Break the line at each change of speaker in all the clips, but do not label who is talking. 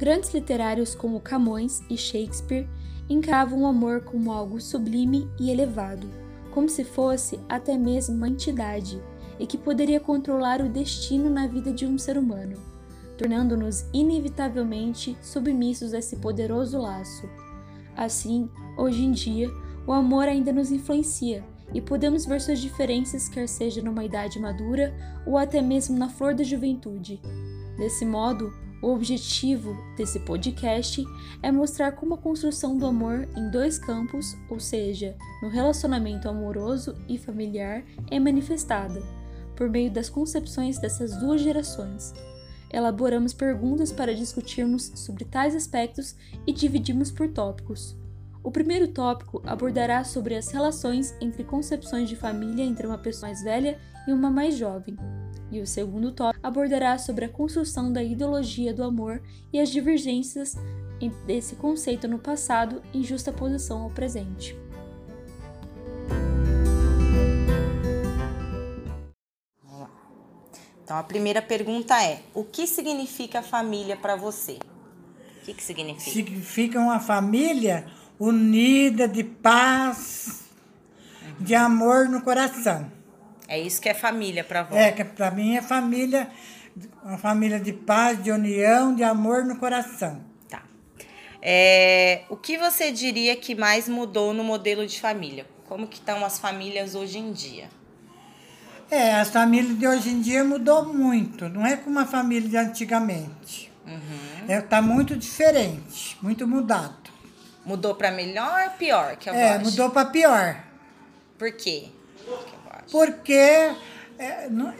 Grandes literários como Camões e Shakespeare encaravam o amor como algo sublime e elevado, como se fosse até mesmo uma entidade e que poderia controlar o destino na vida de um ser humano, tornando-nos inevitavelmente submissos a esse poderoso laço. Assim, hoje em dia, o amor ainda nos influencia e podemos ver suas diferenças, quer seja numa idade madura ou até mesmo na flor da juventude. Desse modo, o objetivo desse podcast é mostrar como a construção do amor em dois campos, ou seja, no relacionamento amoroso e familiar, é manifestada, por meio das concepções dessas duas gerações. Elaboramos perguntas para discutirmos sobre tais aspectos e dividimos por tópicos. O primeiro tópico abordará sobre as relações entre concepções de família entre uma pessoa mais velha e uma mais jovem. E o segundo tópico abordará sobre a construção da ideologia do amor e as divergências desse conceito no passado em justa posição ao presente.
Então a primeira pergunta é: o que significa família para você? O que, que significa?
Significa uma família unida, de paz, de amor no coração.
É isso que é família para você?
É, que para mim é família, uma família de paz, de união, de amor no coração.
Tá. É, o que você diria que mais mudou no modelo de família? Como que estão as famílias hoje em dia?
É, as famílias de hoje em dia mudou muito. Não é como a família de antigamente. Uhum. É, tá muito diferente, muito mudado.
Mudou para melhor ou pior? Que eu
é,
acho?
mudou para pior.
Por quê?
Porque é, não,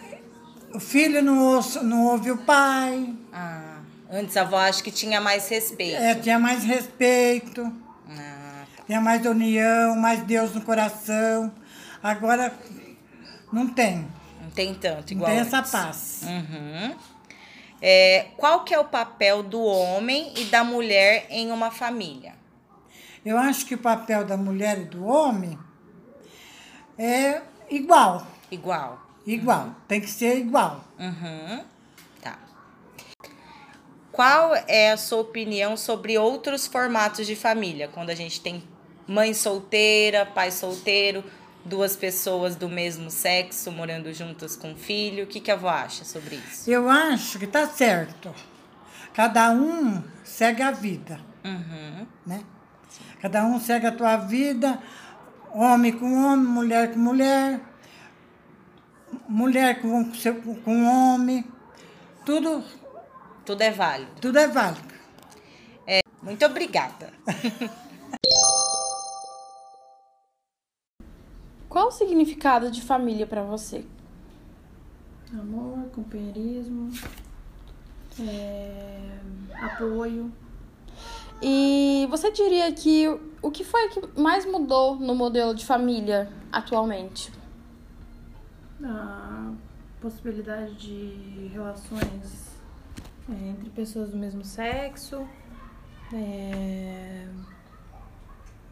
o filho não, ouça, não ouve o pai.
Ah, antes a avó acho que tinha mais respeito.
É, tinha mais respeito. Ah, tá. Tinha mais união, mais Deus no coração. Agora não tem.
Não tem tanto, igual
Não tem
antes.
essa paz.
Uhum. É, qual que é o papel do homem e da mulher em uma família?
Eu acho que o papel da mulher e do homem é igual.
Igual.
Igual. Uhum. Tem que ser igual.
Uhum. Tá. Qual é a sua opinião sobre outros formatos de família? Quando a gente tem mãe solteira, pai solteiro, duas pessoas do mesmo sexo morando juntas com filho. O que, que a avó acha sobre isso?
Eu acho que tá certo. Cada um segue a vida. Uhum. Né? Cada um segue a tua vida, homem com homem, mulher com mulher, mulher com, com homem, tudo.
Tudo é válido.
Tudo é válido.
É, muito obrigada.
Qual o significado de família para você?
Amor, companheirismo, é, apoio.
E você diria que o que foi que mais mudou no modelo de família atualmente?
A possibilidade de relações é, entre pessoas do mesmo sexo, é,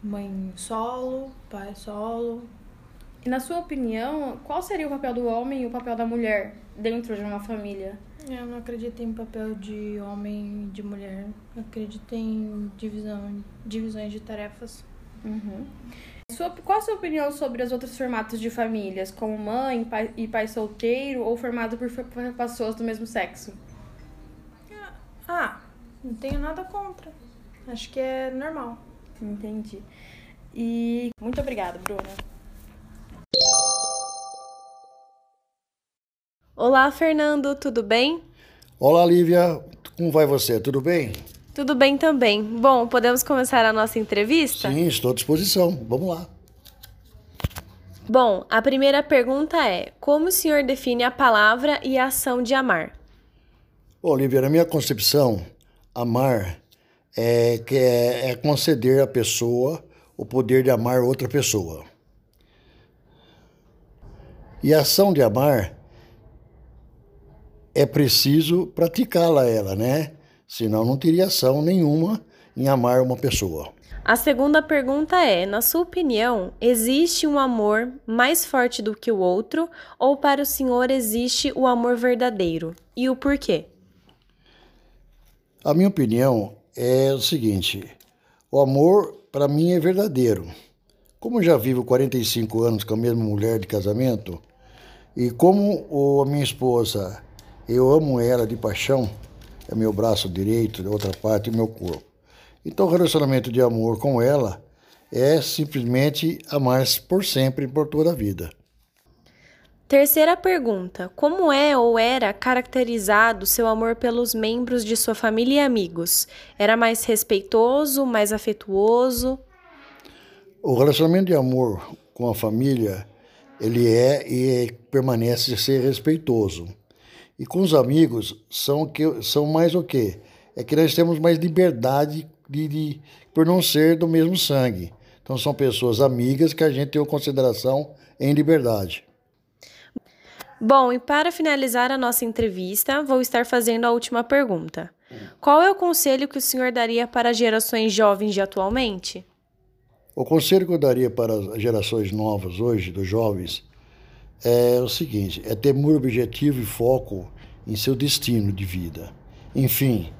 mãe solo, pai solo.
E na sua opinião, qual seria o papel do homem e o papel da mulher dentro de uma família?
Eu não acredito em papel de homem e de mulher. Eu acredito em divisão, divisões de tarefas.
Uhum. Sua, qual a sua opinião sobre os outros formatos de famílias, como mãe pai, e pai solteiro, ou formado por, por pessoas do mesmo sexo?
Ah, não tenho nada contra. Acho que é normal.
Entendi. E muito obrigada, Bruna.
Olá, Fernando, tudo bem?
Olá, Lívia, como vai você? Tudo bem?
Tudo bem também. Bom, podemos começar a nossa entrevista?
Sim, estou à disposição. Vamos lá.
Bom, a primeira pergunta é: como o senhor define a palavra e a ação de amar?
Olivia, na minha concepção, amar é, que é, é conceder à pessoa o poder de amar outra pessoa. E a ação de amar é preciso praticá-la ela, né? Senão não teria ação nenhuma em amar uma pessoa.
A segunda pergunta é: na sua opinião, existe um amor mais forte do que o outro ou para o senhor existe o amor verdadeiro? E o porquê?
A minha opinião é o seguinte: o amor para mim é verdadeiro. Como já vivo 45 anos com a mesma mulher de casamento, e como a minha esposa, eu amo ela de paixão, é meu braço direito, outra parte, meu corpo. Então, o relacionamento de amor com ela é simplesmente amar por sempre, por toda a vida.
Terceira pergunta: Como é ou era caracterizado seu amor pelos membros de sua família e amigos? Era mais respeitoso, mais afetuoso?
O relacionamento de amor com a família, ele é e permanece ser respeitoso. E com os amigos são que são mais o quê? É que nós temos mais liberdade de, de por não ser do mesmo sangue. Então são pessoas amigas que a gente tem consideração em liberdade.
Bom, e para finalizar a nossa entrevista, vou estar fazendo a última pergunta. Qual é o conselho que o senhor daria para as gerações jovens de atualmente?
O conselho que eu daria para as gerações novas hoje, dos jovens, é o seguinte: é ter muito objetivo e foco em seu destino de vida. Enfim,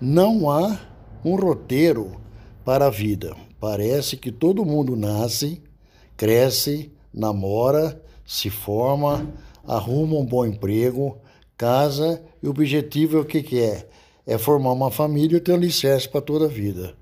não há um roteiro para a vida. Parece que todo mundo nasce, cresce, namora, se forma arruma um bom emprego, casa e o objetivo é o que, que é? É formar uma família e ter um alicerce para toda a vida.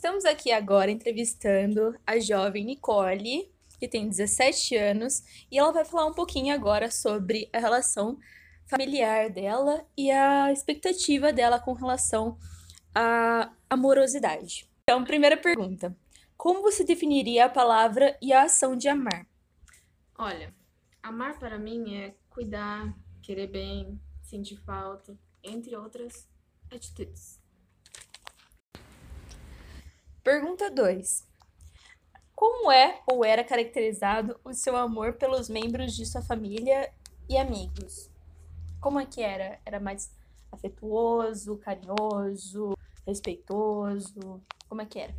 Estamos aqui agora entrevistando a jovem Nicole, que tem 17 anos, e ela vai falar um pouquinho agora sobre a relação familiar dela e a expectativa dela com relação à amorosidade. Então, primeira pergunta: como você definiria a palavra e a ação de amar?
Olha, amar para mim é cuidar, querer bem, sentir falta, entre outras atitudes.
Pergunta 2. Como é ou era caracterizado o seu amor pelos membros de sua família e amigos? Como é que era? Era mais afetuoso, carinhoso, respeitoso? Como é que era?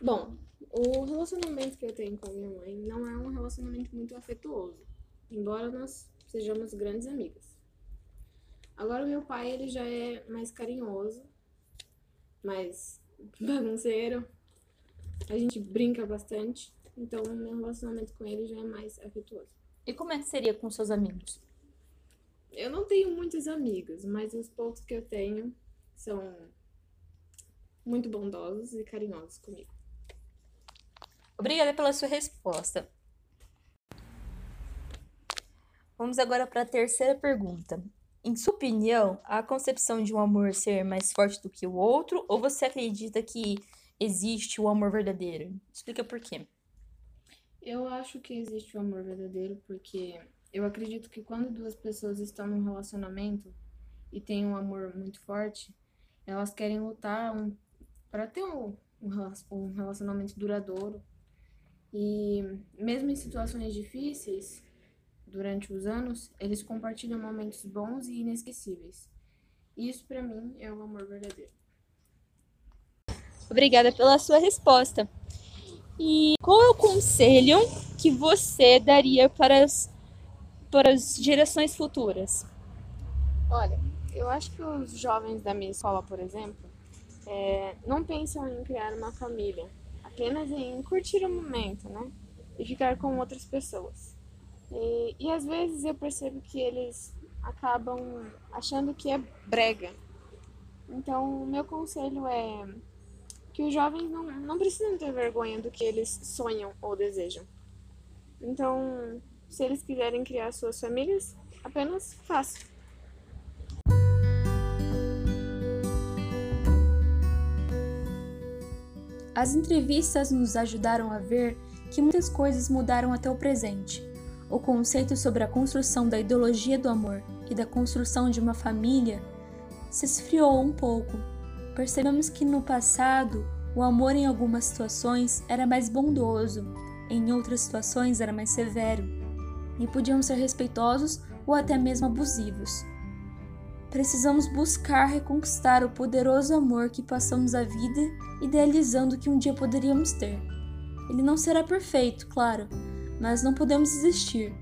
Bom, o relacionamento que eu tenho com a minha mãe não é um relacionamento muito afetuoso, embora nós sejamos grandes amigas. Agora meu pai, ele já é mais carinhoso, mais bagunceiro. A gente brinca bastante, então o meu relacionamento com ele já é mais afetuoso.
E como é que seria com seus amigos?
Eu não tenho muitos amigos, mas os poucos que eu tenho são muito bondosos e carinhosos comigo.
Obrigada pela sua resposta. Vamos agora para a terceira pergunta. Em sua opinião, a concepção de um amor ser mais forte do que o outro, ou você acredita que existe o amor verdadeiro? Explica por quê.
Eu acho que existe o amor verdadeiro porque eu acredito que quando duas pessoas estão num relacionamento e têm um amor muito forte, elas querem lutar um, para ter um, um relacionamento duradouro e mesmo em situações difíceis, durante os anos, eles compartilham momentos bons e inesquecíveis. Isso para mim é o amor verdadeiro.
Obrigada pela sua resposta. E qual é o conselho que você daria para as, para as gerações futuras?
Olha, eu acho que os jovens da minha escola, por exemplo, é, não pensam em criar uma família, apenas em curtir o momento, né? E ficar com outras pessoas. E, e às vezes eu percebo que eles acabam achando que é brega. Então, o meu conselho é que os jovens não, não precisam ter vergonha do que eles sonham ou desejam. Então, se eles quiserem criar suas famílias, apenas façam.
As entrevistas nos ajudaram a ver que muitas coisas mudaram até o presente. O conceito sobre a construção da ideologia do amor e da construção de uma família se esfriou um pouco. Percebemos que no passado o amor em algumas situações era mais bondoso, em outras situações era mais severo, e podiam ser respeitosos ou até mesmo abusivos. Precisamos buscar reconquistar o poderoso amor que passamos a vida idealizando que um dia poderíamos ter. Ele não será perfeito, claro, mas não podemos desistir.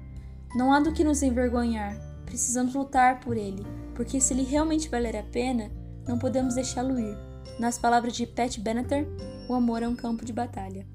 Não há do que nos envergonhar, precisamos lutar por ele, porque se ele realmente valer a pena, não podemos deixá-lo ir. Nas palavras de Pat Benatar, o amor é um campo de batalha.